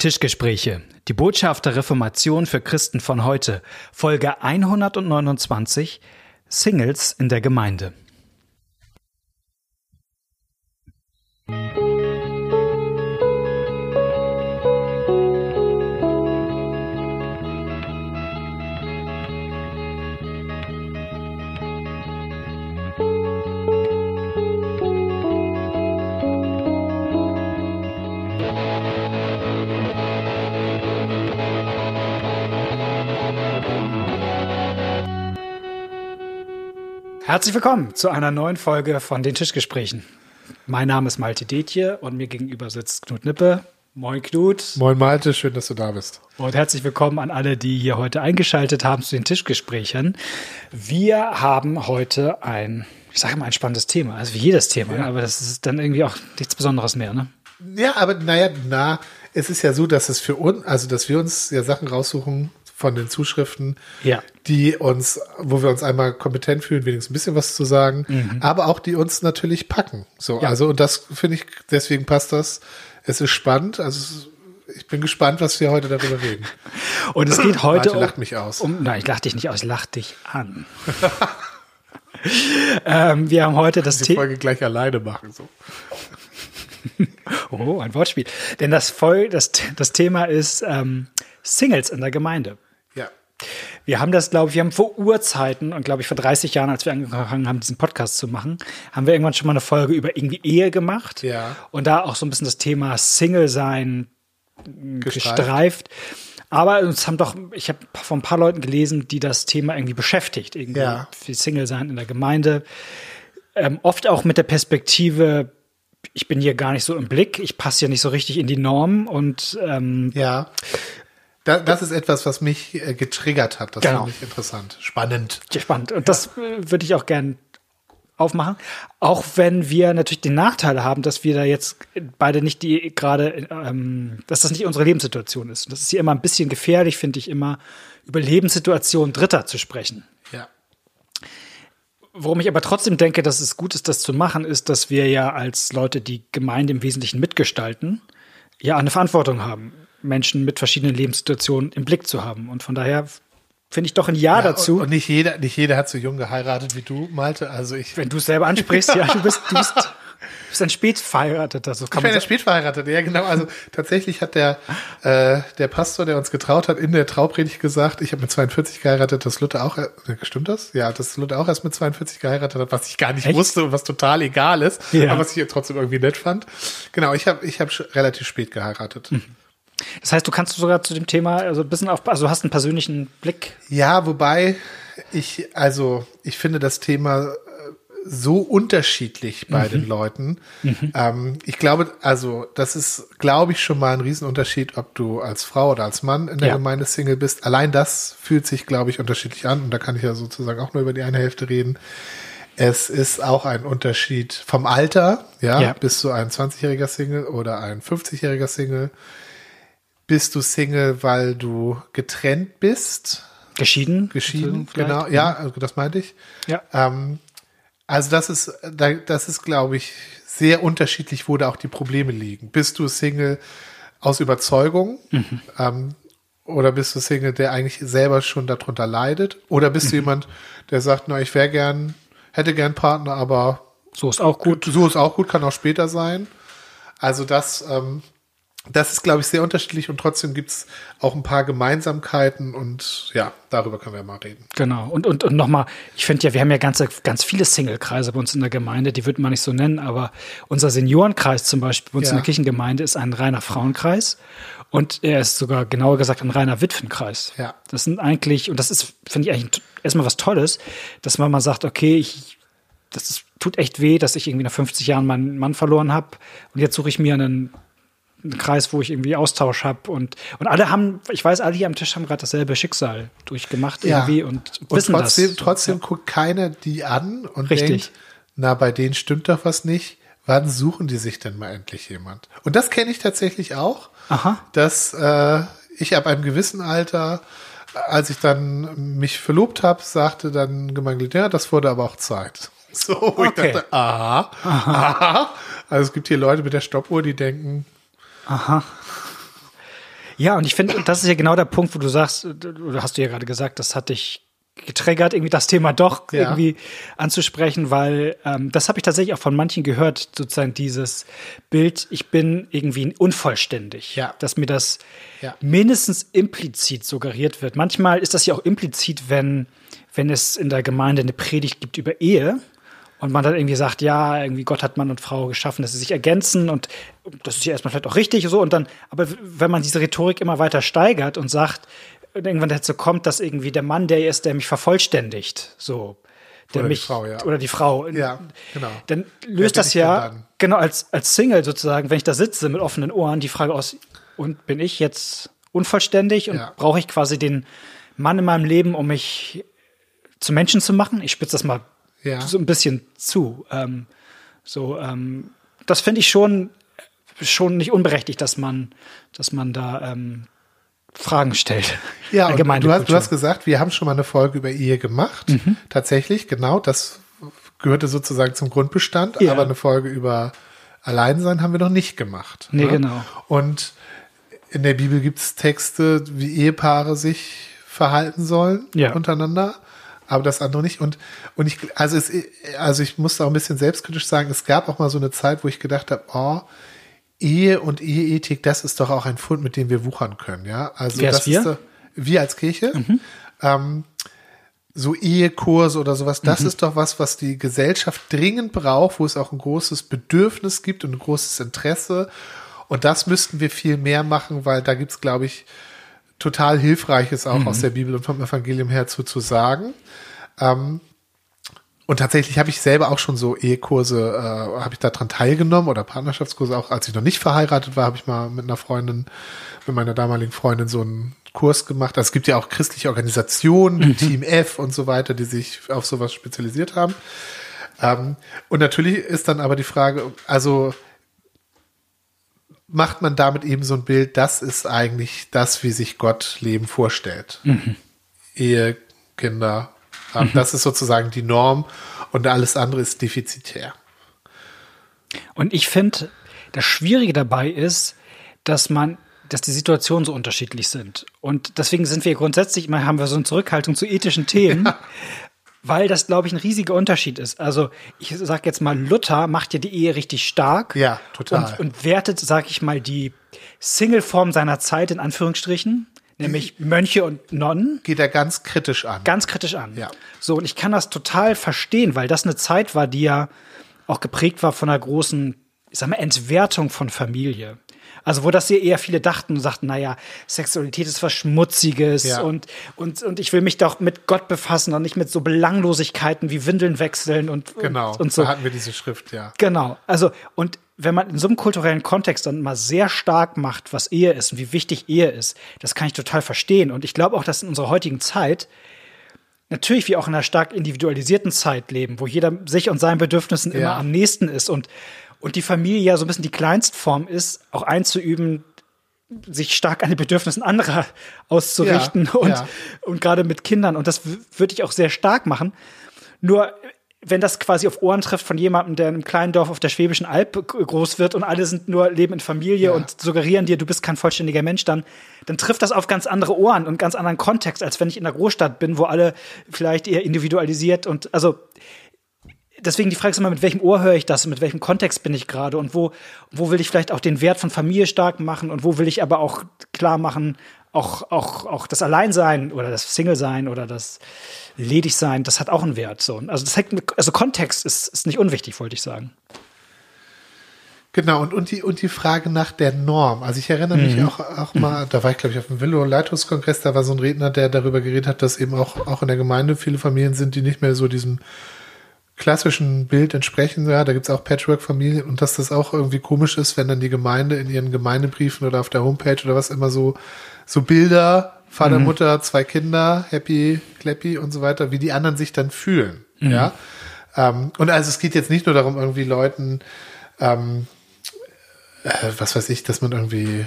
Tischgespräche. Die Botschaft der Reformation für Christen von heute. Folge 129. Singles in der Gemeinde. Herzlich willkommen zu einer neuen Folge von den Tischgesprächen. Mein Name ist Malte Detje und mir gegenüber sitzt Knut Nippe. Moin Knut. Moin Malte, schön, dass du da bist. Und herzlich willkommen an alle, die hier heute eingeschaltet haben zu den Tischgesprächen. Wir haben heute ein, ich sage mal, ein spannendes Thema, also wie jedes Thema, ja. aber das ist dann irgendwie auch nichts Besonderes mehr, ne? Ja, aber naja, na, es ist ja so, dass es für uns, also dass wir uns ja Sachen raussuchen, von den Zuschriften, ja. die uns, wo wir uns einmal kompetent fühlen, wenigstens ein bisschen was zu sagen, mhm. aber auch die uns natürlich packen. So, ja. also und das finde ich, deswegen passt das. Es ist spannend. Also ich bin gespannt, was wir heute darüber reden. Und es geht heute Warte, lacht mich aus. Um, nein, ich lach dich nicht aus, ich lach dich an. ähm, wir haben heute das Thema. Die Folge gleich alleine machen so. oh, ein Wortspiel. Denn das, Voll, das, das Thema ist ähm, Singles in der Gemeinde. Wir haben das, glaube ich, wir haben vor Urzeiten und glaube ich vor 30 Jahren, als wir angefangen haben, diesen Podcast zu machen, haben wir irgendwann schon mal eine Folge über irgendwie Ehe gemacht. Ja. Und da auch so ein bisschen das Thema Single sein gestreift. gestreift. Aber uns haben doch, ich habe von ein paar Leuten gelesen, die das Thema irgendwie beschäftigt, irgendwie ja. für Single sein in der Gemeinde. Ähm, oft auch mit der Perspektive, ich bin hier gar nicht so im Blick, ich passe ja nicht so richtig in die Norm und ähm, ja. Da, das ist etwas, was mich äh, getriggert hat. Das genau. finde ich interessant. Spannend. Ja, spannend. Und ja. das äh, würde ich auch gern aufmachen. Auch wenn wir natürlich den Nachteil haben, dass wir da jetzt beide nicht die gerade, ähm, dass das nicht unsere Lebenssituation ist. Das ist hier immer ein bisschen gefährlich, finde ich, immer über Lebenssituationen Dritter zu sprechen. Ja. Worum ich aber trotzdem denke, dass es gut ist, das zu machen, ist, dass wir ja als Leute, die Gemeinde im Wesentlichen mitgestalten, ja eine Verantwortung haben. Menschen mit verschiedenen Lebenssituationen im Blick zu haben. Und von daher finde ich doch ein Ja, ja dazu. Und, und, nicht jeder, nicht jeder hat so jung geheiratet wie du, Malte. Also ich. Wenn du es selber ansprichst, ja, du bist, du bist, du bist ein Spätverheirateter. So kann ich bin ein Spätverheirateter, ja genau. Also tatsächlich hat der, äh, der Pastor, der uns getraut hat, in der Traupredigt gesagt, ich habe mit 42 geheiratet, dass Luther auch, äh, stimmt das? Ja, dass Luther auch erst mit 42 geheiratet hat, was ich gar nicht Echt? wusste und was total egal ist, ja. aber was ich trotzdem irgendwie nett fand. Genau, ich habe ich hab relativ spät geheiratet. Mhm. Das heißt, du kannst sogar zu dem Thema also ein bisschen auf, also hast einen persönlichen Blick. Ja, wobei ich, also ich finde das Thema äh, so unterschiedlich bei mhm. den Leuten. Mhm. Ähm, ich glaube, also das ist, glaube ich, schon mal ein Riesenunterschied, ob du als Frau oder als Mann in der ja. Gemeinde Single bist. Allein das fühlt sich, glaube ich, unterschiedlich an. Und da kann ich ja sozusagen auch nur über die eine Hälfte reden. Es ist auch ein Unterschied vom Alter, ja, ja. bist du ein 20-jähriger Single oder ein 50-jähriger Single bist du Single, weil du getrennt bist? Geschieden? Geschieden, genau. Ja, also das meinte ich. Ja. Ähm, also das ist, das ist, glaube ich, sehr unterschiedlich, wo da auch die Probleme liegen. Bist du Single aus Überzeugung? Mhm. Ähm, oder bist du Single, der eigentlich selber schon darunter leidet? Oder bist mhm. du jemand, der sagt, na, ich wäre gern, hätte gern Partner, aber so ist auch gut. So ist auch gut, kann auch später sein. Also das, ähm, das ist, glaube ich, sehr unterschiedlich und trotzdem gibt es auch ein paar Gemeinsamkeiten und ja, darüber können wir mal reden. Genau. Und, und, und nochmal, ich finde ja, wir haben ja ganz, ganz viele Single-Kreise bei uns in der Gemeinde, die würde man nicht so nennen, aber unser Seniorenkreis zum Beispiel bei uns ja. in der Kirchengemeinde ist ein reiner Frauenkreis und er ist sogar genauer gesagt ein reiner Witwenkreis. Ja. Das sind eigentlich, und das ist, finde ich eigentlich erstmal was Tolles, dass man mal sagt, okay, ich, das ist, tut echt weh, dass ich irgendwie nach 50 Jahren meinen Mann verloren habe und jetzt suche ich mir einen einen Kreis, wo ich irgendwie Austausch habe und und alle haben, ich weiß, alle hier am Tisch haben gerade dasselbe Schicksal durchgemacht ja. irgendwie und, und wissen trotzdem, das. Trotzdem ja. guckt keiner die an und Richtig. denkt, na bei denen stimmt doch was nicht. Wann suchen die sich denn mal endlich jemand? Und das kenne ich tatsächlich auch, Aha. dass äh, ich ab einem gewissen Alter als ich dann mich verlobt habe, sagte dann Gemeinglied, ja, das wurde aber auch Zeit. So, wo okay. ich dachte, aha, aha, aha. Also es gibt hier Leute mit der Stoppuhr, die denken, Aha. Ja, und ich finde, das ist ja genau der Punkt, wo du sagst, oder hast du ja gerade gesagt, das hat dich getriggert, irgendwie das Thema doch ja. irgendwie anzusprechen, weil ähm, das habe ich tatsächlich auch von manchen gehört, sozusagen dieses Bild, ich bin irgendwie unvollständig, ja. dass mir das ja. mindestens implizit suggeriert wird. Manchmal ist das ja auch implizit, wenn wenn es in der Gemeinde eine Predigt gibt über Ehe und man dann irgendwie sagt, ja, irgendwie Gott hat Mann und Frau geschaffen, dass sie sich ergänzen und das ist ja erstmal vielleicht auch richtig so und dann, aber wenn man diese Rhetorik immer weiter steigert und sagt, irgendwann dazu kommt, dass irgendwie der Mann der ist, der mich vervollständigt, so. Der oder mich, die Frau, ja. Oder die Frau. Ja, genau. Dann löst das ja, genau, als, als Single sozusagen, wenn ich da sitze mit offenen Ohren, die Frage aus, und bin ich jetzt unvollständig und ja. brauche ich quasi den Mann in meinem Leben, um mich zu Menschen zu machen? Ich spitze das mal ja. so ein bisschen zu. Ähm, so, ähm, das finde ich schon, schon nicht unberechtigt, dass man, dass man da ähm, Fragen stellt. Ja, und du, hast, du hast gesagt, wir haben schon mal eine Folge über Ehe gemacht. Mhm. Tatsächlich, genau, das gehörte sozusagen zum Grundbestand, ja. aber eine Folge über Alleinsein haben wir noch nicht gemacht. Nee, ne? genau. Und in der Bibel gibt es Texte, wie Ehepaare sich verhalten sollen ja. untereinander, aber das andere nicht. Und, und ich, also, es, also ich muss auch ein bisschen selbstkritisch sagen, es gab auch mal so eine Zeit, wo ich gedacht habe, oh, Ehe und Eheethik, das ist doch auch ein Fund, mit dem wir wuchern können, ja. Also Wer das wir? ist doch, wir als Kirche. Mhm. Ähm, so Ehekurse oder sowas, das mhm. ist doch was, was die Gesellschaft dringend braucht, wo es auch ein großes Bedürfnis gibt und ein großes Interesse. Und das müssten wir viel mehr machen, weil da gibt's, glaube ich, total Hilfreiches auch mhm. aus der Bibel und vom Evangelium her zu, zu sagen. Ähm, und tatsächlich habe ich selber auch schon so Ehekurse, äh, habe ich daran teilgenommen oder Partnerschaftskurse auch, als ich noch nicht verheiratet war, habe ich mal mit einer Freundin, mit meiner damaligen Freundin so einen Kurs gemacht. Also es gibt ja auch christliche Organisationen, mhm. Team F und so weiter, die sich auf sowas spezialisiert haben. Ähm, und natürlich ist dann aber die Frage, also macht man damit eben so ein Bild, das ist eigentlich das, wie sich Gott Leben vorstellt. Mhm. Ehe, Kinder, Mhm. Das ist sozusagen die Norm und alles andere ist defizitär. Und ich finde, das Schwierige dabei ist, dass man dass die Situationen so unterschiedlich sind. Und deswegen sind wir grundsätzlich immer, haben wir so eine Zurückhaltung zu ethischen Themen, ja. Weil das, glaube ich, ein riesiger Unterschied ist. Also, ich sage jetzt mal, Luther macht ja die Ehe richtig stark. Ja, total. Und, und wertet, sage ich mal, die Single-Form seiner Zeit in Anführungsstrichen nämlich Mönche und Nonnen. Geht er ganz kritisch an. Ganz kritisch an. Ja. So, und ich kann das total verstehen, weil das eine Zeit war, die ja auch geprägt war von einer großen, ich sag mal, Entwertung von Familie. Also wo das hier eher viele dachten und sagten, naja, Sexualität ist was Schmutziges ja. und, und, und ich will mich doch mit Gott befassen und nicht mit so Belanglosigkeiten wie Windeln wechseln und, genau, und, und so. Da hatten wir diese Schrift, ja. Genau. Also, und wenn man in so einem kulturellen Kontext dann mal sehr stark macht, was Ehe ist und wie wichtig Ehe ist, das kann ich total verstehen. Und ich glaube auch, dass in unserer heutigen Zeit natürlich wir auch in einer stark individualisierten Zeit leben, wo jeder sich und seinen Bedürfnissen ja. immer am nächsten ist und, und die Familie ja so ein bisschen die Kleinstform ist, auch einzuüben, sich stark an den Bedürfnissen anderer auszurichten ja, und, ja. und gerade mit Kindern. Und das würde ich auch sehr stark machen. Nur wenn das quasi auf Ohren trifft von jemandem, der in einem kleinen Dorf auf der Schwäbischen Alb groß wird und alle sind nur leben in Familie ja. und suggerieren dir, du bist kein vollständiger Mensch, dann, dann trifft das auf ganz andere Ohren und ganz anderen Kontext, als wenn ich in der Großstadt bin, wo alle vielleicht eher individualisiert und also deswegen die Frage ist immer, mit welchem Ohr höre ich das und mit welchem Kontext bin ich gerade und wo, wo will ich vielleicht auch den Wert von Familie stark machen und wo will ich aber auch klar machen, auch, auch, auch das Alleinsein oder das Single-Sein oder das Ledigsein, das hat auch einen Wert. So. Also, das hängt, also Kontext ist, ist nicht unwichtig, wollte ich sagen. Genau, und, und, die, und die Frage nach der Norm. Also ich erinnere mich mhm. auch, auch mal, da war ich, glaube ich, auf dem Willow-Leitungskongress, da war so ein Redner, der darüber geredet hat, dass eben auch, auch in der Gemeinde viele Familien sind, die nicht mehr so diesem klassischen Bild entsprechen. Ja, da gibt's auch Patchwork-Familien und dass das auch irgendwie komisch ist, wenn dann die Gemeinde in ihren Gemeindebriefen oder auf der Homepage oder was immer so, so Bilder, Vater, mhm. Mutter, zwei Kinder, happy, clappy und so weiter, wie die anderen sich dann fühlen. Mhm. Ja. Ähm, und also es geht jetzt nicht nur darum, irgendwie Leuten, ähm, äh, was weiß ich, dass man irgendwie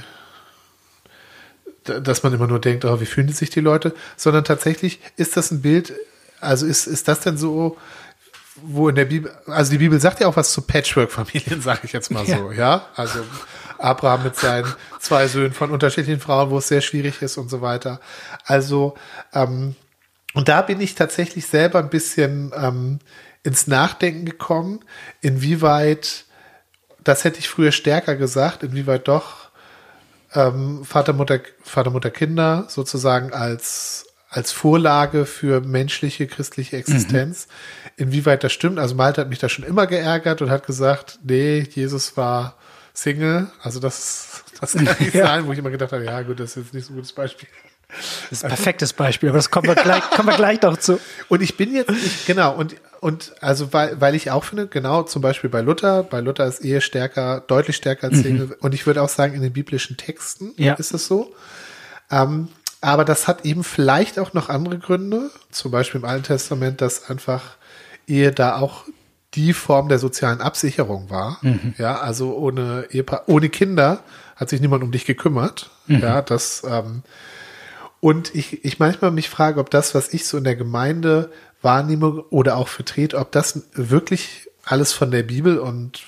dass man immer nur denkt, oh, wie fühlen sich die Leute, sondern tatsächlich ist das ein Bild, also ist, ist das denn so, wo in der Bibel, also die Bibel sagt ja auch was zu Patchwork-Familien, sage ich jetzt mal so, ja. ja. Also Abraham mit seinen zwei Söhnen von unterschiedlichen Frauen, wo es sehr schwierig ist und so weiter. Also ähm, und da bin ich tatsächlich selber ein bisschen ähm, ins Nachdenken gekommen, inwieweit, das hätte ich früher stärker gesagt, inwieweit doch ähm, Vater, Mutter, Vater, Mutter, Kinder sozusagen als, als Vorlage für menschliche, christliche Existenz, mhm. Inwieweit das stimmt. Also Malte hat mich da schon immer geärgert und hat gesagt, nee, Jesus war Single, also das, das kann nicht ja. sein, wo ich immer gedacht habe, ja gut, das ist jetzt nicht so ein gutes Beispiel. Das ist ein perfektes Beispiel, aber das kommen wir gleich, kommen wir gleich noch zu. Und ich bin jetzt, ich, genau, und, und also weil, weil ich auch finde, genau, zum Beispiel bei Luther, bei Luther ist Ehe stärker, deutlich stärker als Single. Mhm. Und ich würde auch sagen, in den biblischen Texten ja. ist es so. Ähm, aber das hat eben vielleicht auch noch andere Gründe, zum Beispiel im Alten Testament, dass einfach Ehe da auch die Form der sozialen Absicherung war. Mhm. Ja, also ohne Ehepaar, ohne Kinder hat sich niemand um dich gekümmert. Mhm. Ja, das, ähm, und ich, ich manchmal mich frage, ob das, was ich so in der Gemeinde wahrnehme oder auch vertrete, ob das wirklich alles von der Bibel und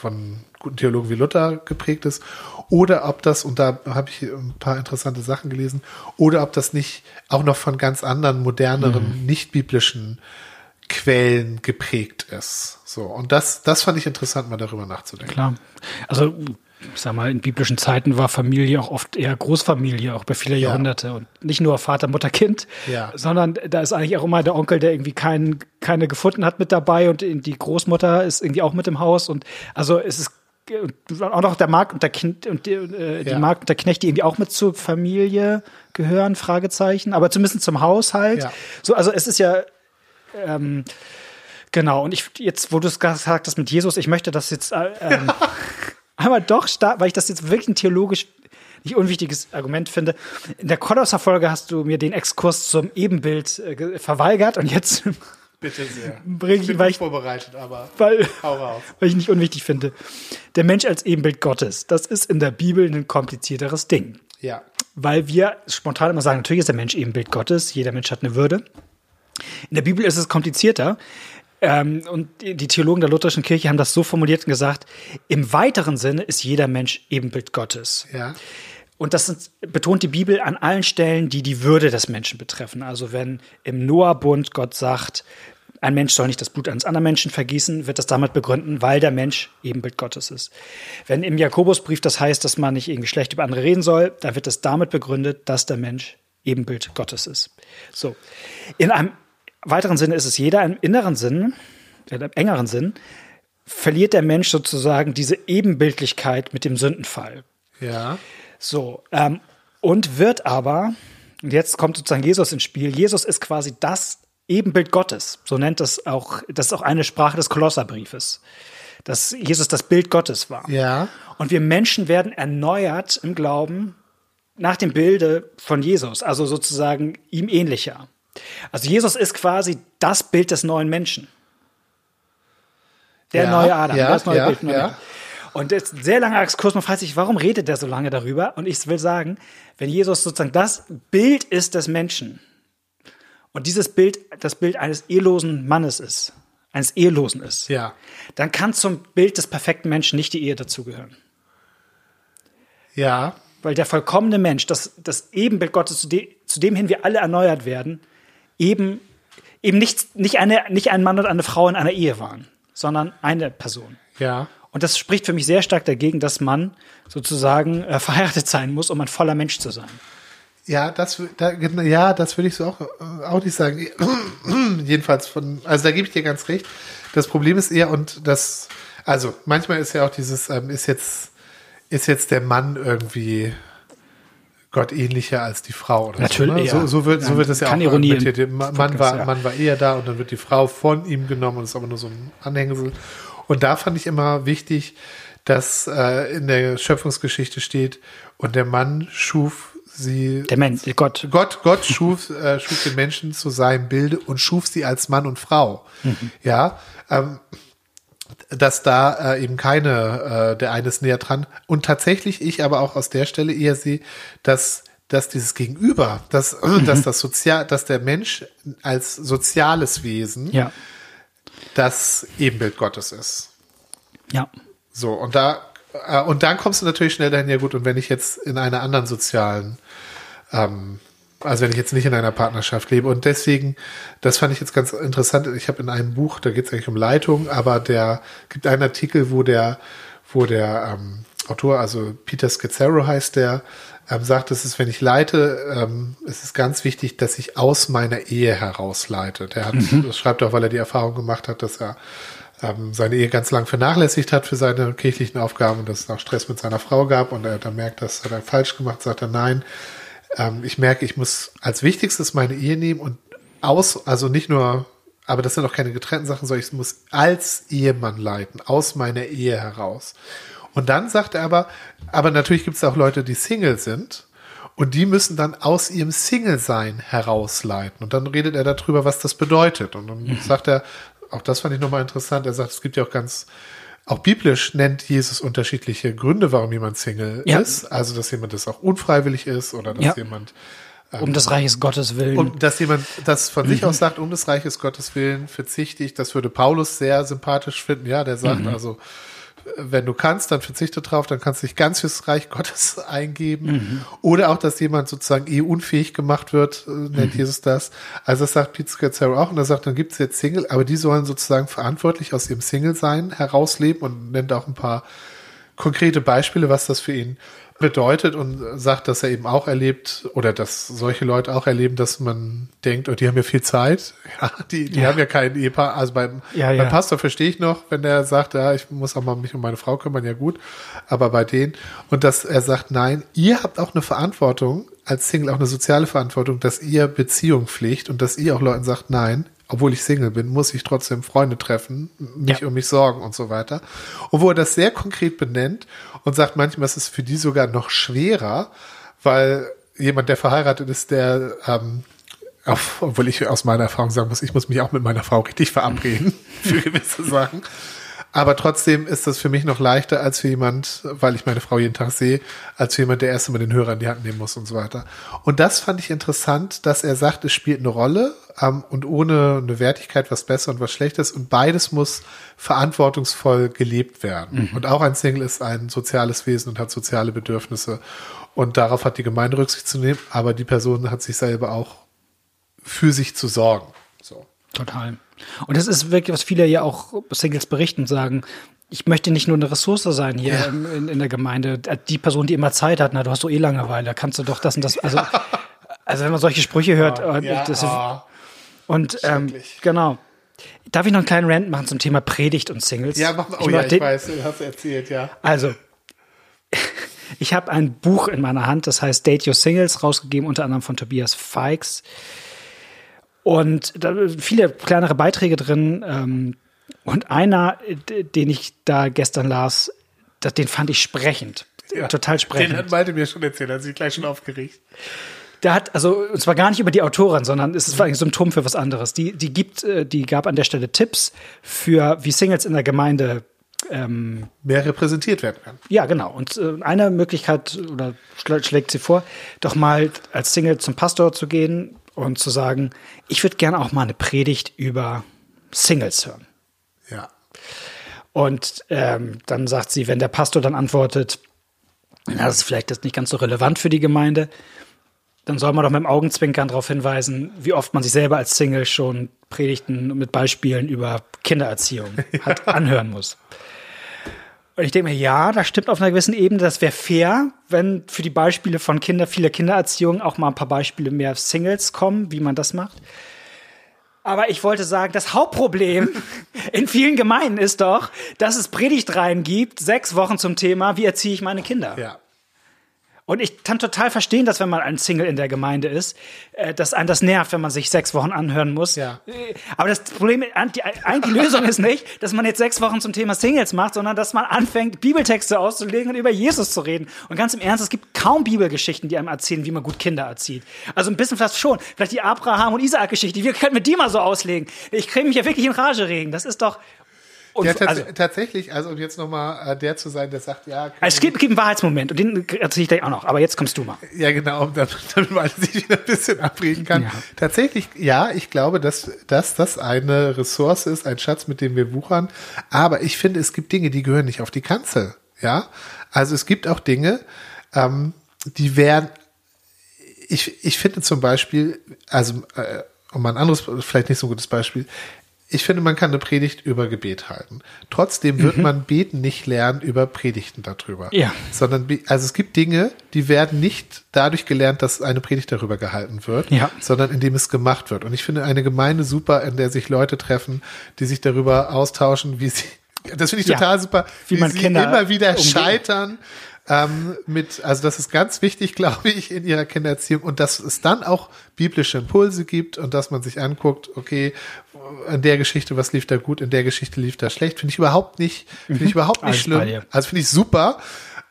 von guten Theologen wie Luther geprägt ist oder ob das, und da habe ich ein paar interessante Sachen gelesen, oder ob das nicht auch noch von ganz anderen, moderneren, mhm. nicht-biblischen Quellen geprägt ist. So. Und das, das fand ich interessant, mal darüber nachzudenken. Klar. Also ich sag mal, in biblischen Zeiten war Familie auch oft eher Großfamilie, auch bei vielen ja. Jahrhunderte. Und nicht nur Vater, Mutter, Kind, ja. sondern da ist eigentlich auch immer der Onkel, der irgendwie kein, keine gefunden hat mit dabei und die Großmutter ist irgendwie auch mit im Haus. Und also es ist auch noch der Markt und der Kind und die, äh, die ja. Markt und der Knecht, die irgendwie auch mit zur Familie gehören, Fragezeichen, aber zumindest zum Haushalt. Ja. So, also es ist ja ähm, Genau, und ich jetzt, wo du es gesagt hast mit Jesus, ich möchte das jetzt äh, ähm, aber doch stark, weil ich das jetzt wirklich ein theologisch nicht unwichtiges Argument finde. In der Kolosser Folge hast du mir den Exkurs zum Ebenbild äh, verweigert und jetzt Bitte sehr. Bring ich, bin weil ich, vorbereitet, aber weil, weil ich nicht unwichtig finde. Der Mensch als Ebenbild Gottes, das ist in der Bibel ein komplizierteres Ding. Ja. Weil wir spontan immer sagen, natürlich ist der Mensch Ebenbild Gottes, jeder Mensch hat eine Würde. In der Bibel ist es komplizierter, ähm, und die Theologen der lutherischen Kirche haben das so formuliert und gesagt, im weiteren Sinne ist jeder Mensch Ebenbild Gottes. Ja. Und das sind, betont die Bibel an allen Stellen, die die Würde des Menschen betreffen. Also wenn im Noah-Bund Gott sagt, ein Mensch soll nicht das Blut eines anderen Menschen vergießen, wird das damit begründen, weil der Mensch Ebenbild Gottes ist. Wenn im Jakobusbrief das heißt, dass man nicht irgendwie schlecht über andere reden soll, dann wird das damit begründet, dass der Mensch Ebenbild Gottes ist. So. In einem weiteren Sinne ist es jeder, im inneren Sinn, im engeren Sinn, verliert der Mensch sozusagen diese Ebenbildlichkeit mit dem Sündenfall. Ja. So, ähm, und wird aber, und jetzt kommt sozusagen Jesus ins Spiel, Jesus ist quasi das Ebenbild Gottes. So nennt das auch, das ist auch eine Sprache des Kolosserbriefes. Dass Jesus das Bild Gottes war. Ja. Und wir Menschen werden erneuert im Glauben nach dem Bilde von Jesus, also sozusagen ihm ähnlicher. Also Jesus ist quasi das Bild des neuen Menschen. Der ja, neue Adam, ja, das neue ja, Bild. Neue ja. Und jetzt ein sehr langer Exkurs, man fragt sich, warum redet der so lange darüber? Und ich will sagen, wenn Jesus sozusagen das Bild ist des Menschen und dieses Bild das Bild eines ehelosen Mannes ist, eines Ehelosen ist, ja. dann kann zum Bild des perfekten Menschen nicht die Ehe dazugehören. Ja. Weil der vollkommene Mensch, das, das Ebenbild Gottes, zu, de, zu dem hin wir alle erneuert werden, eben, eben nicht, nicht, eine, nicht ein Mann und eine Frau in einer Ehe waren, sondern eine Person. Ja. Und das spricht für mich sehr stark dagegen, dass man sozusagen äh, verheiratet sein muss, um ein voller Mensch zu sein. Ja, das, da, ja, das würde ich so auch, äh, auch nicht sagen. Jedenfalls von, also da gebe ich dir ganz recht. Das Problem ist eher, und das, also manchmal ist ja auch dieses, ähm, ist jetzt, ist jetzt der Mann irgendwie Gott ähnlicher als die Frau oder Natürlich, so. Ne? So, so, wird, so wird es ja auch Ironie interpretiert. Man, Podcast, war, ja. man war eher da und dann wird die Frau von ihm genommen und ist aber nur so ein Anhängsel. Und da fand ich immer wichtig, dass äh, in der Schöpfungsgeschichte steht, und der Mann schuf sie. Der Mensch, Gott. Gott, Gott schuf, äh, schuf den Menschen zu seinem Bilde und schuf sie als Mann und Frau. Mhm. Ja. Ähm, dass da äh, eben keine, äh, der eine ist näher dran. Und tatsächlich ich aber auch aus der Stelle eher sehe, dass dass dieses Gegenüber, dass, mhm. dass das Sozial, dass der Mensch als soziales Wesen ja. das Ebenbild Gottes ist. Ja. So, und da, äh, und dann kommst du natürlich schnell dahin, ja gut, und wenn ich jetzt in einer anderen sozialen, ähm, also wenn ich jetzt nicht in einer Partnerschaft lebe. Und deswegen, das fand ich jetzt ganz interessant. Ich habe in einem Buch, da geht es eigentlich um Leitung, aber der gibt einen Artikel, wo der, wo der ähm, Autor, also Peter Scazzaro heißt der, ähm, sagt, es ist, wenn ich leite, ähm, es ist ganz wichtig, dass ich aus meiner Ehe heraus leite. Der hat, mhm. das schreibt auch, weil er die Erfahrung gemacht hat, dass er ähm, seine Ehe ganz lang vernachlässigt hat für seine kirchlichen Aufgaben und dass es auch Stress mit seiner Frau gab und er dann merkt, dass er da falsch gemacht, sagt er nein. Ähm, ich merke, ich muss als wichtigstes meine Ehe nehmen und aus, also nicht nur, aber das sind auch keine getrennten Sachen, sondern ich muss als Ehemann leiten, aus meiner Ehe heraus. Und dann sagt er aber, aber natürlich gibt es auch Leute, die Single sind. Und die müssen dann aus ihrem Single-Sein herausleiten. Und dann redet er darüber, was das bedeutet. Und dann mhm. sagt er, auch das fand ich nochmal interessant, er sagt, es gibt ja auch ganz, auch biblisch nennt Jesus unterschiedliche Gründe, warum jemand Single ja. ist. Also, dass jemand das auch unfreiwillig ist oder dass ja. jemand ähm, um des Reiches Gottes willen. Und dass jemand das von mhm. sich aus sagt, um des Reiches Gottes willen verzichte ich. Das würde Paulus sehr sympathisch finden. Ja, der sagt mhm. also, wenn du kannst, dann verzichte drauf, dann kannst du dich ganz fürs Reich Gottes eingeben. Mhm. Oder auch, dass jemand sozusagen eh unfähig gemacht wird, äh, nennt mhm. Jesus das. Also das sagt Pete Scazzaro auch und er sagt, dann gibt es jetzt Single, aber die sollen sozusagen verantwortlich aus ihrem Single-Sein herausleben und nennt auch ein paar konkrete Beispiele, was das für ihn bedeutet und sagt, dass er eben auch erlebt oder dass solche Leute auch erleben, dass man denkt, oh, die haben ja viel Zeit. Ja, die, die ja. haben ja keinen Ehepaar. Also beim, ja, beim Pastor verstehe ich noch, wenn der sagt, ja, ich muss auch mal mich um meine Frau kümmern, ja gut. Aber bei denen und dass er sagt, nein, ihr habt auch eine Verantwortung als Single, auch eine soziale Verantwortung, dass ihr Beziehung pflegt und dass ihr auch Leuten sagt, nein, obwohl ich Single bin, muss ich trotzdem Freunde treffen, mich ja. um mich sorgen und so weiter. Und wo er das sehr konkret benennt und sagt, manchmal ist es für die sogar noch schwerer, weil jemand, der verheiratet ist, der, ähm, obwohl ich aus meiner Erfahrung sagen muss, ich muss mich auch mit meiner Frau richtig verabreden für gewisse Sachen. Aber trotzdem ist das für mich noch leichter als für jemand, weil ich meine Frau jeden Tag sehe, als für jemand, der erst einmal den Hörer in die Hand nehmen muss und so weiter. Und das fand ich interessant, dass er sagt, es spielt eine Rolle ähm, und ohne eine Wertigkeit was besser und was schlechtes und beides muss verantwortungsvoll gelebt werden. Mhm. Und auch ein Single ist ein soziales Wesen und hat soziale Bedürfnisse und darauf hat die Gemeinde Rücksicht zu nehmen, aber die Person hat sich selber auch für sich zu sorgen. Total. Und das ist wirklich, was viele ja auch Singles berichten und sagen, ich möchte nicht nur eine Ressource sein hier ja. in, in, der Gemeinde. Die Person, die immer Zeit hat, na, du hast so eh Langeweile, kannst du doch das und das. Also, also wenn man solche Sprüche hört, ja, das, oh. und ähm, genau. Darf ich noch einen kleinen Rant machen zum Thema Predigt und Singles? Ja, mach mal. Oh ich ja, ich weiß, du hast erzählt, ja. Also, ich habe ein Buch in meiner Hand, das heißt Date Your Singles, rausgegeben, unter anderem von Tobias Fikes. Und da viele kleinere Beiträge drin. Ähm, und einer, den ich da gestern las, den fand ich sprechend. Ja, total sprechend. Den hat Malte mir schon erzählt, hat sich gleich schon aufgeregt. Der hat, also, und zwar gar nicht über die Autorin, sondern es ist ein Symptom für was anderes. Die, die gibt, äh, die gab an der Stelle Tipps für, wie Singles in der Gemeinde ähm, mehr repräsentiert werden kann. Ja, genau. Und äh, eine Möglichkeit oder schlägt sie vor, doch mal als Single zum Pastor zu gehen, und zu sagen, ich würde gerne auch mal eine Predigt über Singles hören. Ja. Und ähm, dann sagt sie, wenn der Pastor dann antwortet, das ist vielleicht jetzt nicht ganz so relevant für die Gemeinde, dann soll man doch mit dem Augenzwinkern darauf hinweisen, wie oft man sich selber als Single schon Predigten mit Beispielen über Kindererziehung hat anhören muss. Und ich denke mir, ja, das stimmt auf einer gewissen Ebene. Das wäre fair, wenn für die Beispiele von Kinder, vieler Kindererziehung auch mal ein paar Beispiele mehr Singles kommen, wie man das macht. Aber ich wollte sagen, das Hauptproblem in vielen Gemeinden ist doch, dass es Predigtreihen gibt, sechs Wochen zum Thema, wie erziehe ich meine Kinder. Ja. Und ich kann total verstehen, dass wenn man ein Single in der Gemeinde ist, äh, dass einen das nervt, wenn man sich sechs Wochen anhören muss. Ja. Äh, aber das Problem, die, eigentlich die Lösung ist nicht, dass man jetzt sechs Wochen zum Thema Singles macht, sondern dass man anfängt, Bibeltexte auszulegen und über Jesus zu reden. Und ganz im Ernst, es gibt kaum Bibelgeschichten, die einem erzählen, wie man gut Kinder erzieht. Also ein bisschen vielleicht schon. Vielleicht die Abraham- und Isaac-Geschichte. Wir könnten mit die mal so auslegen. Ich kriege mich ja wirklich in Rage regen. Das ist doch Und ja, tats also, tatsächlich, also um jetzt nochmal äh, der zu sein, der sagt, ja. Also es gibt, gibt einen Wahrheitsmoment und den erzähle ich gleich auch noch, aber jetzt kommst du mal. Ja, genau, damit, damit man sich wieder ein bisschen abreden kann. Ja. Tatsächlich, ja, ich glaube, dass, dass das eine Ressource ist, ein Schatz, mit dem wir wuchern. Aber ich finde, es gibt Dinge, die gehören nicht auf die Kanzel. Ja, also es gibt auch Dinge, ähm, die werden, ich, ich finde zum Beispiel, also, äh, um mal ein anderes, vielleicht nicht so gutes Beispiel, ich finde, man kann eine Predigt über Gebet halten. Trotzdem wird mhm. man Beten nicht lernen über Predigten darüber. Ja. Sondern, also es gibt Dinge, die werden nicht dadurch gelernt, dass eine Predigt darüber gehalten wird, ja. sondern indem es gemacht wird. Und ich finde eine Gemeinde super, in der sich Leute treffen, die sich darüber austauschen, wie sie, das finde ich total ja, super, wie, wie man sie Kinder immer wieder umgehen. scheitern, ähm, mit, also das ist ganz wichtig, glaube ich, in ihrer Kindererziehung und dass es dann auch biblische Impulse gibt und dass man sich anguckt, okay, in der Geschichte, was lief da gut, in der Geschichte lief da schlecht, finde ich überhaupt nicht, finde ich mhm. überhaupt nicht schlimm. Also finde ich super,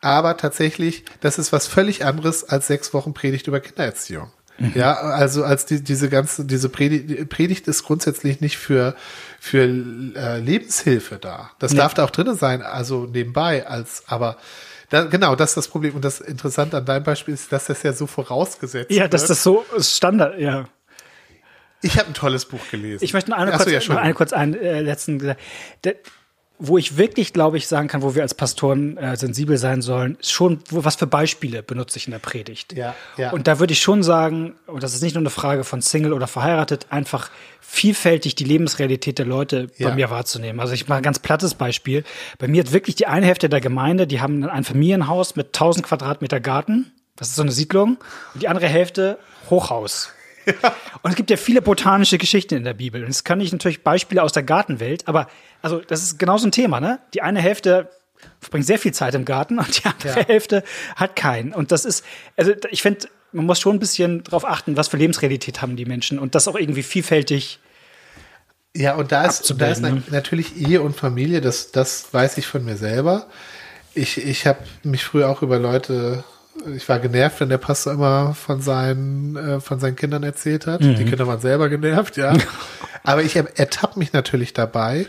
aber tatsächlich, das ist was völlig anderes als sechs Wochen Predigt über Kindererziehung. Mhm. Ja, also als die, diese ganze, diese Predigt, Predigt ist grundsätzlich nicht für, für äh, Lebenshilfe da. Das nee. darf da auch drinnen sein, also nebenbei, als, aber da, genau, das ist das Problem. Und das Interessante an deinem Beispiel ist, dass das ja so vorausgesetzt Ja, dass das so Standard, ja. Ich habe ein tolles Buch gelesen. Ich möchte noch eine, kurz, ja, noch eine kurz einen äh, letzten gesagt. Wo ich wirklich, glaube ich, sagen kann, wo wir als Pastoren äh, sensibel sein sollen, ist schon, wo, was für Beispiele benutze ich in der Predigt. Ja, ja. Und da würde ich schon sagen, und das ist nicht nur eine Frage von Single oder verheiratet, einfach vielfältig die Lebensrealität der Leute ja. bei mir wahrzunehmen. Also ich mache ein ganz plattes Beispiel. Bei mir hat wirklich die eine Hälfte der Gemeinde, die haben ein Familienhaus mit 1000 Quadratmeter Garten. Das ist so eine Siedlung. Und die andere Hälfte Hochhaus. Ja. Und es gibt ja viele botanische Geschichten in der Bibel. Und es kann ich natürlich Beispiele aus der Gartenwelt, aber also das ist genau so ein Thema, ne? Die eine Hälfte verbringt sehr viel Zeit im Garten und die andere ja. Hälfte hat keinen. Und das ist, also ich finde, man muss schon ein bisschen darauf achten, was für Lebensrealität haben die Menschen und das auch irgendwie vielfältig. Ja, und da ist, da ist ne? natürlich Ehe und Familie, das, das weiß ich von mir selber. Ich, ich habe mich früher auch über Leute, ich war genervt, wenn der Pastor immer von seinen, äh, von seinen Kindern erzählt hat. Mhm. Die Kinder waren selber genervt, ja. Aber ich ertappe mich natürlich dabei,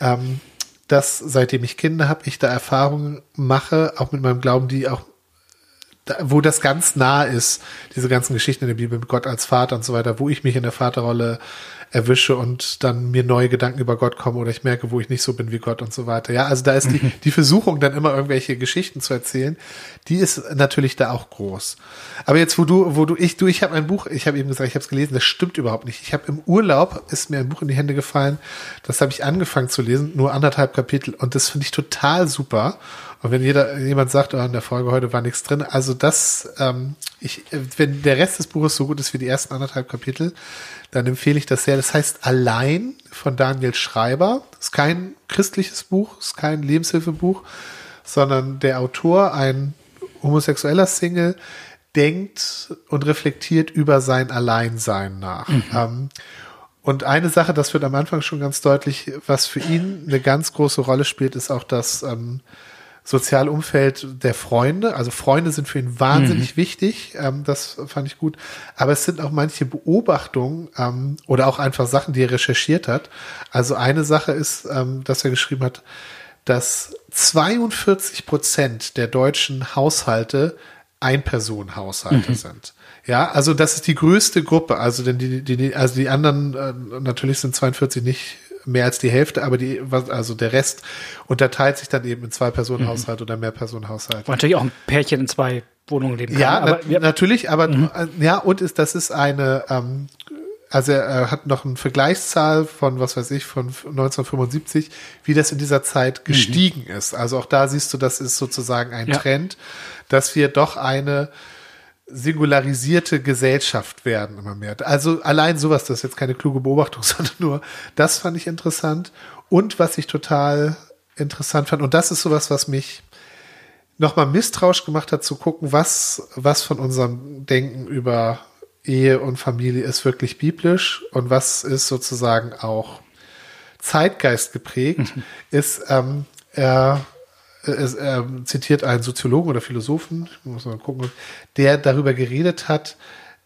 ähm, dass seitdem ich Kinder habe, ich da Erfahrungen mache, auch mit meinem Glauben, die auch wo das ganz nah ist, diese ganzen Geschichten in der Bibel mit Gott als Vater und so weiter, wo ich mich in der Vaterrolle erwische und dann mir neue Gedanken über Gott kommen oder ich merke, wo ich nicht so bin wie Gott und so weiter. Ja, also da ist die, die Versuchung, dann immer irgendwelche Geschichten zu erzählen, die ist natürlich da auch groß. Aber jetzt, wo du, wo du, ich, du, ich habe ein Buch, ich habe eben gesagt, ich habe es gelesen, das stimmt überhaupt nicht. Ich habe im Urlaub, ist mir ein Buch in die Hände gefallen, das habe ich angefangen zu lesen, nur anderthalb Kapitel und das finde ich total super. Und wenn jeder, jemand sagt, oh, in der Folge heute war nichts drin, also das, ähm, ich, wenn der Rest des Buches so gut ist wie die ersten anderthalb Kapitel, dann empfehle ich das sehr. Das heißt Allein von Daniel Schreiber. Das ist kein christliches Buch, ist kein Lebenshilfebuch, sondern der Autor, ein homosexueller Single, denkt und reflektiert über sein Alleinsein nach. Mhm. Ähm, und eine Sache, das wird am Anfang schon ganz deutlich, was für ihn eine ganz große Rolle spielt, ist auch das ähm, Sozialumfeld der Freunde. Also Freunde sind für ihn wahnsinnig mhm. wichtig. Ähm, das fand ich gut. Aber es sind auch manche Beobachtungen ähm, oder auch einfach Sachen, die er recherchiert hat. Also eine Sache ist, ähm, dass er geschrieben hat, dass 42 Prozent der deutschen Haushalte Einpersonenhaushalte mhm. sind. Ja, also das ist die größte Gruppe. Also denn die, die, also die anderen äh, natürlich sind 42 nicht mehr als die Hälfte, aber die, also der Rest unterteilt sich dann eben in zwei Personen Haushalt mhm. oder mehr Personen Haushalt. Und natürlich auch ein Pärchen in zwei Wohnungen leben kann. Ja, aber, na, ja. natürlich, aber mhm. Äh, ja, und ist, das ist eine, ähm, also er hat noch eine Vergleichszahl von, was weiß ich, von 1975, wie das in dieser Zeit mhm. gestiegen mhm. ist. Also auch da siehst du, das ist sozusagen ein ja. Trend, dass wir doch eine singularisierte Gesellschaft werden immer mehr. Also allein sowas, das ist jetzt keine kluge Beobachtung, sondern nur, das fand ich interessant. Und was ich total interessant fand, und das ist sowas, was mich nochmal misstrauisch gemacht hat, zu gucken, was, was von unserem Denken über Ehe und Familie ist wirklich biblisch und was ist sozusagen auch Zeitgeist geprägt, mhm. ist, ähm, er es, er zitiert einen Soziologen oder Philosophen, muss mal gucken, der darüber geredet hat,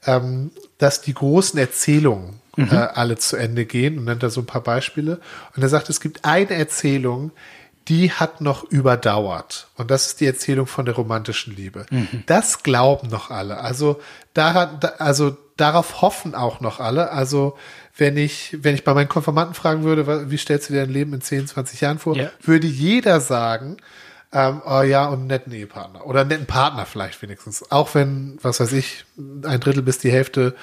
ähm, dass die großen Erzählungen mhm. äh, alle zu Ende gehen und nennt da so ein paar Beispiele. Und er sagt, es gibt eine Erzählung, die hat noch überdauert. Und das ist die Erzählung von der romantischen Liebe. Mhm. Das glauben noch alle. Also daran, also darauf hoffen auch noch alle. Also wenn ich, wenn ich bei meinen Konformanten fragen würde, wie stellst du dir dein Leben in 10, 20 Jahren vor, yeah. würde jeder sagen, ähm, oh ja, und einen netten Ehepartner. Oder einen netten Partner vielleicht wenigstens. Auch wenn, was weiß ich, ein Drittel bis die Hälfte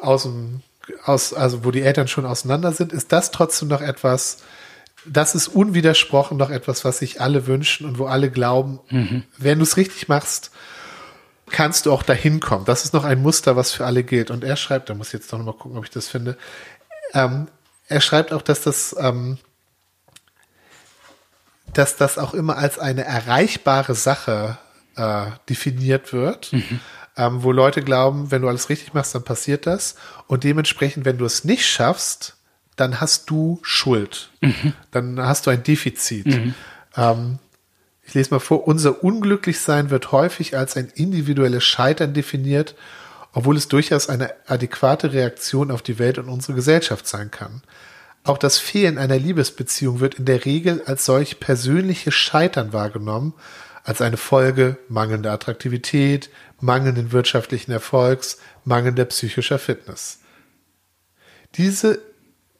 aus dem, aus, also wo die Eltern schon auseinander sind, ist das trotzdem noch etwas, das ist unwidersprochen noch etwas, was sich alle wünschen und wo alle glauben, mhm. wenn du es richtig machst, kannst du auch dahin kommen. Das ist noch ein Muster, was für alle gilt. Und er schreibt, da muss ich jetzt noch mal gucken, ob ich das finde. Ähm, er schreibt auch, dass das, ähm, dass das auch immer als eine erreichbare Sache äh, definiert wird. Mhm. Ähm, wo Leute glauben, wenn du alles richtig machst, dann passiert das. Und dementsprechend, wenn du es nicht schaffst, dann hast du Schuld. Mhm. Dann hast du ein Defizit. Mhm. Ähm, ich lese mal vor, unser Unglücklichsein wird häufig als ein individuelles Scheitern definiert, obwohl es durchaus eine adäquate Reaktion auf die Welt und unsere Gesellschaft sein kann. Auch das Fehlen einer Liebesbeziehung wird in der Regel als solch persönliches Scheitern wahrgenommen, als eine Folge mangelnder Attraktivität, mangelnden wirtschaftlichen Erfolgs, mangelnder psychischer Fitness. Diese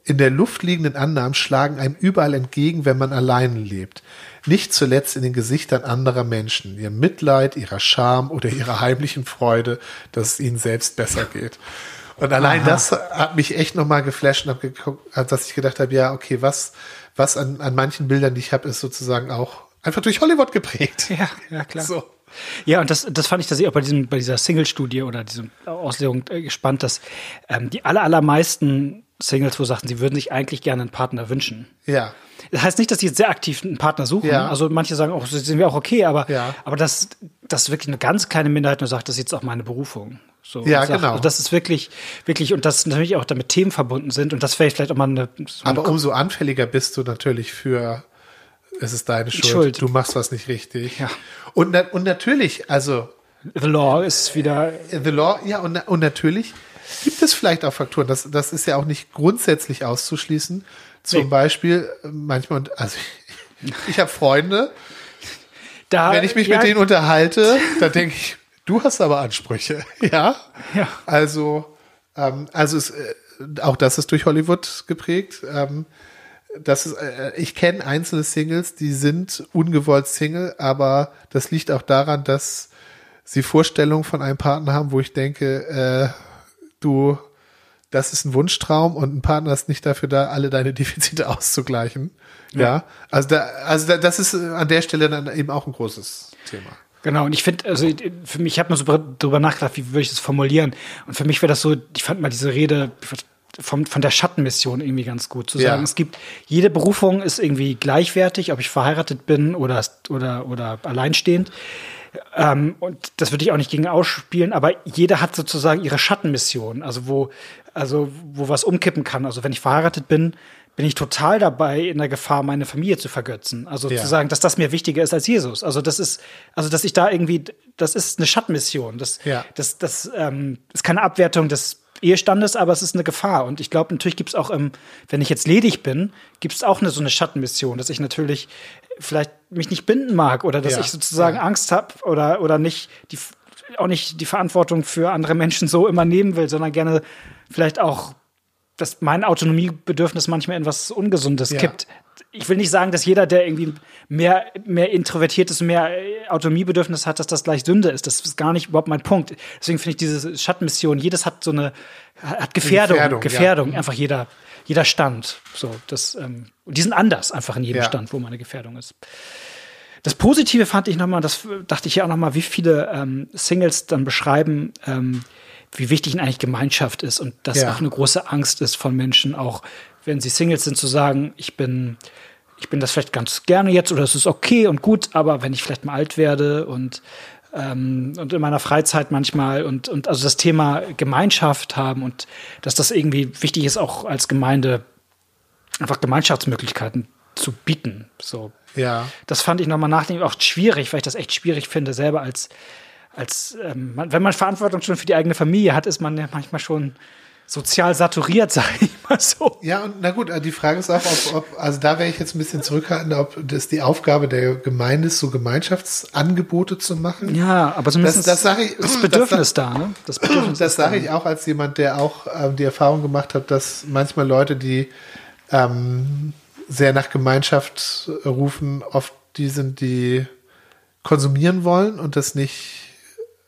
in der Luft liegenden Annahmen schlagen einem überall entgegen, wenn man alleine lebt. Nicht zuletzt in den Gesichtern anderer Menschen, ihrem Mitleid, ihrer Scham oder ihrer heimlichen Freude, dass es ihnen selbst besser geht. Und allein Aha. das hat mich echt nochmal geflasht und hab geguckt, dass ich gedacht habe, ja, okay, was, was an, an manchen Bildern, die ich habe, ist sozusagen auch einfach durch Hollywood geprägt. Ja, ja, klar. So. Ja, und das, das fand ich tatsächlich auch bei, diesem, bei dieser Single-Studie oder dieser Auslegung äh, gespannt, dass ähm, die aller, allermeisten Singles, wo sagten, sie würden sich eigentlich gerne einen Partner wünschen. Ja. Das heißt nicht, dass sie jetzt sehr aktiv einen Partner suchen. Ja. Also manche sagen auch, sind wir auch okay, aber, ja. aber das, das ist wirklich eine ganz kleine Minderheit nur sagt, das ist jetzt auch meine Berufung. So, ja, genau. Also das ist wirklich, wirklich, und das natürlich auch damit Themen verbunden sind und das wäre vielleicht auch mal eine. So aber umso anfälliger bist du natürlich für, es ist deine Schuld, Schuld. du machst was nicht richtig. Ja. Und, und natürlich, also. The Law ist wieder. The Law, ja, und, und natürlich gibt es vielleicht auch Faktoren, das, das ist ja auch nicht grundsätzlich auszuschließen. Zum nee. Beispiel, äh, manchmal, also ich, ich habe Freunde, da, wenn ich mich ja, mit denen unterhalte, da denke ich, du hast aber Ansprüche, ja? Ja. Also, ähm, also es, äh, auch das ist durch Hollywood geprägt. Ähm, das ist, äh, ich kenne einzelne Singles, die sind ungewollt Single, aber das liegt auch daran, dass sie Vorstellungen von einem Partner haben, wo ich denke, äh, du, das ist ein Wunschtraum und ein Partner ist nicht dafür da, alle deine Defizite auszugleichen. Ja, ja. also da, also da, das ist an der Stelle dann eben auch ein großes Thema. Genau, und ich finde, also für mich, ich habe nur so drüber nachgedacht, wie würde ich das formulieren. Und für mich wäre das so, ich fand mal diese Rede vom, von der Schattenmission irgendwie ganz gut. Zu sagen, ja. es gibt, jede Berufung ist irgendwie gleichwertig, ob ich verheiratet bin oder, oder, oder alleinstehend. Ähm, und das würde ich auch nicht gegen ausspielen, aber jeder hat sozusagen ihre Schattenmission, also wo, also wo was umkippen kann. Also wenn ich verheiratet bin, bin ich total dabei, in der Gefahr, meine Familie zu vergötzen. Also ja. zu sagen, dass das mir wichtiger ist als Jesus. Also das ist, also dass ich da irgendwie, das ist eine Schattenmission. Das, ja. das, das ähm, ist keine Abwertung des Ehestandes, aber es ist eine Gefahr. Und ich glaube, natürlich gibt es auch, ähm, wenn ich jetzt ledig bin, gibt es auch eine so eine Schattenmission, dass ich natürlich vielleicht mich nicht binden mag oder dass ja. ich sozusagen. Angst habe oder, oder nicht die, auch nicht die Verantwortung für andere Menschen so immer nehmen will, sondern gerne vielleicht auch, dass mein Autonomiebedürfnis manchmal in was Ungesundes ja. kippt. Ich will nicht sagen, dass jeder, der irgendwie mehr, mehr introvertiert ist, mehr Autonomiebedürfnis hat, dass das gleich Sünde ist. Das ist gar nicht überhaupt mein Punkt. Deswegen finde ich diese Schattenmission, jedes hat so eine, hat Gefährdung, Gefährdung, Gefährdung einfach jeder jeder Stand. So, das, ähm, die sind anders einfach in jedem ja. Stand, wo meine Gefährdung ist. Das Positive fand ich nochmal, das dachte ich ja auch nochmal, wie viele ähm, Singles dann beschreiben, ähm, wie wichtig eigentlich Gemeinschaft ist und dass ja. auch eine große Angst ist von Menschen, auch wenn sie Singles sind, zu sagen, ich bin, ich bin das vielleicht ganz gerne jetzt oder es ist okay und gut, aber wenn ich vielleicht mal alt werde und ähm, und in meiner Freizeit manchmal und, und also das Thema Gemeinschaft haben und dass das irgendwie wichtig ist, auch als Gemeinde einfach Gemeinschaftsmöglichkeiten zu bieten. So. Ja. Das fand ich nochmal nachdenklich auch schwierig, weil ich das echt schwierig finde, selber als, als ähm, wenn man Verantwortung schon für die eigene Familie hat, ist man ja manchmal schon sozial saturiert, sage ich mal so. Ja, und na gut, die Frage ist auch, ob, ob also da wäre ich jetzt ein bisschen zurückhaltend, ob das die Aufgabe der Gemeinde ist, so Gemeinschaftsangebote zu machen. Ja, aber zumindest das, das, ich, das Bedürfnis das, da, ne? Das, Bedürfnis das sage ich auch als jemand, der auch ähm, die Erfahrung gemacht hat, dass manchmal Leute, die ähm, sehr nach Gemeinschaft rufen, oft die sind, die konsumieren wollen und das nicht.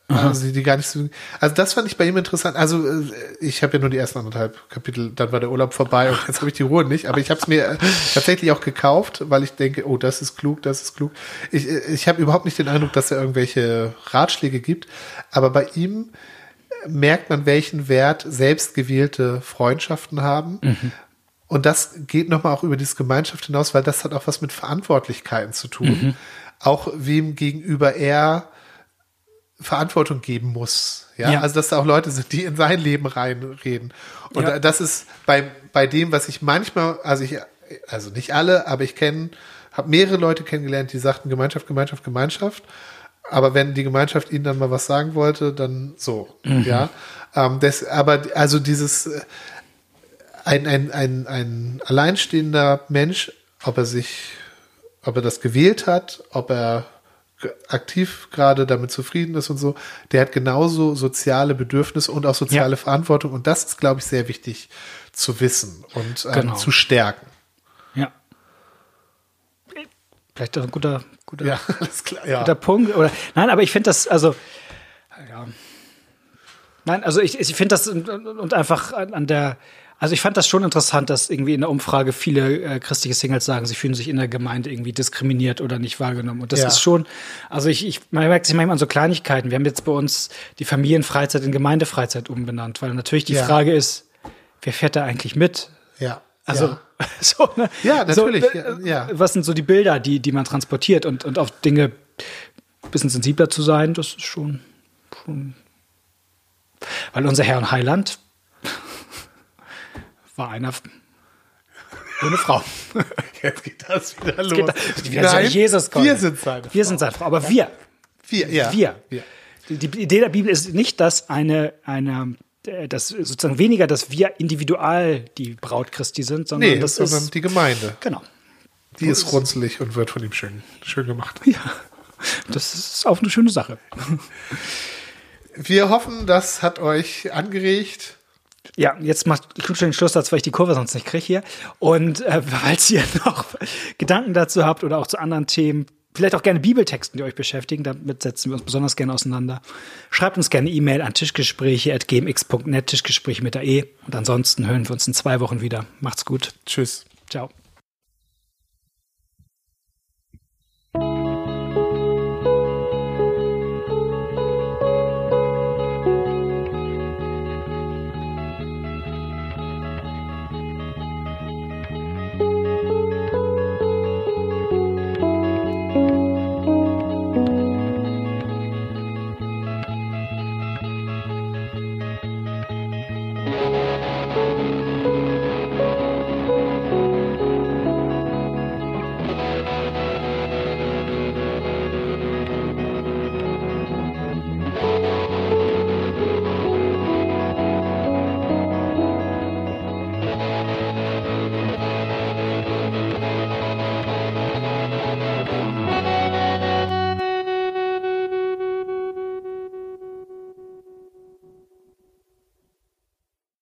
Also die, gar nicht so. Also das fand ich bei ihm interessant. Also äh, ich habe ja nur die ersten anderthalb Kapitel, dann war der Urlaub vorbei und jetzt habe ich die Ruhe nicht. Aber ich habe es mir äh, tatsächlich auch gekauft, weil ich denke, oh, das ist klug, das ist klug. Ich, äh, ich habe überhaupt nicht den Eindruck, dass er irgendwelche Ratschläge gibt. Aber bei ihm merkt man, welchen Wert selbstgewählte Freundschaften haben. Mhm. Und das geht nochmal auch über diese Gemeinschaft hinaus, weil das hat auch was mit Verantwortlichkeiten zu tun. Mhm. Auch wem gegenüber er Verantwortung geben muss. Ja? ja? also dass da auch Leute sind, die in sein Leben reinreden. Und ja. das ist bei, bei dem, was ich manchmal, also ich, also nicht alle, aber ich kenne, habe mehrere Leute kennengelernt, die sagten Gemeinschaft, Gemeinschaft, Gemeinschaft. Aber wenn die Gemeinschaft ihnen dann mal was sagen wollte, dann so, mhm. ja. Ähm, das, aber also dieses äh, ein, ein, ein, ein alleinstehender Mensch, ob er sich, ob er das gewählt hat, ob er aktiv gerade damit zufrieden ist und so, der hat genauso soziale Bedürfnisse und auch soziale ja. Verantwortung. Und das ist, glaube ich, sehr wichtig zu wissen und ähm, genau. zu stärken. Ja. Vielleicht auch ein guter, guter, ja, klar, ja. guter Punkt. Oder, nein, aber ich finde das, also, ja. Nein, also ich, ich finde das und, und einfach an der, also ich fand das schon interessant, dass irgendwie in der Umfrage viele äh, christliche Singles sagen, sie fühlen sich in der Gemeinde irgendwie diskriminiert oder nicht wahrgenommen. Und das ja. ist schon, also ich, ich man merkt sich manchmal an so Kleinigkeiten. Wir haben jetzt bei uns die Familienfreizeit in Gemeindefreizeit umbenannt, weil natürlich die ja. Frage ist, wer fährt da eigentlich mit? Ja. Also ja. so, ne? ja, natürlich. So, äh, ja. Was sind so die Bilder, die, die man transportiert und, und auf Dinge ein bisschen sensibler zu sein, das ist schon, schon weil unser Herr und Heiland war einer ohne Frau. Jetzt geht das wieder los. Geht das, wieder Nein, so Jesus kommt. Wir sind seine Frau. Wir sind seine Frau. Aber wir. Wir, ja. Wir. wir. Die, die Idee der Bibel ist nicht, dass eine, eine äh, dass sozusagen weniger, dass wir individual die Braut Christi sind, sondern nee, das ist die Gemeinde. Genau. Die ist, ist runzelig und wird von ihm schön, schön gemacht. Ja, das ist auch eine schöne Sache. Wir hoffen, das hat euch angeregt ja, jetzt macht Knut schon den Schlusssatz, weil ich die Kurve sonst nicht kriege hier. Und äh, falls ihr noch Gedanken dazu habt oder auch zu anderen Themen, vielleicht auch gerne Bibeltexten, die euch beschäftigen, damit setzen wir uns besonders gerne auseinander. Schreibt uns gerne E-Mail an tischgespräche.gmx.net, Tischgespräche mit der E. Und ansonsten hören wir uns in zwei Wochen wieder. Macht's gut. Tschüss. Ciao.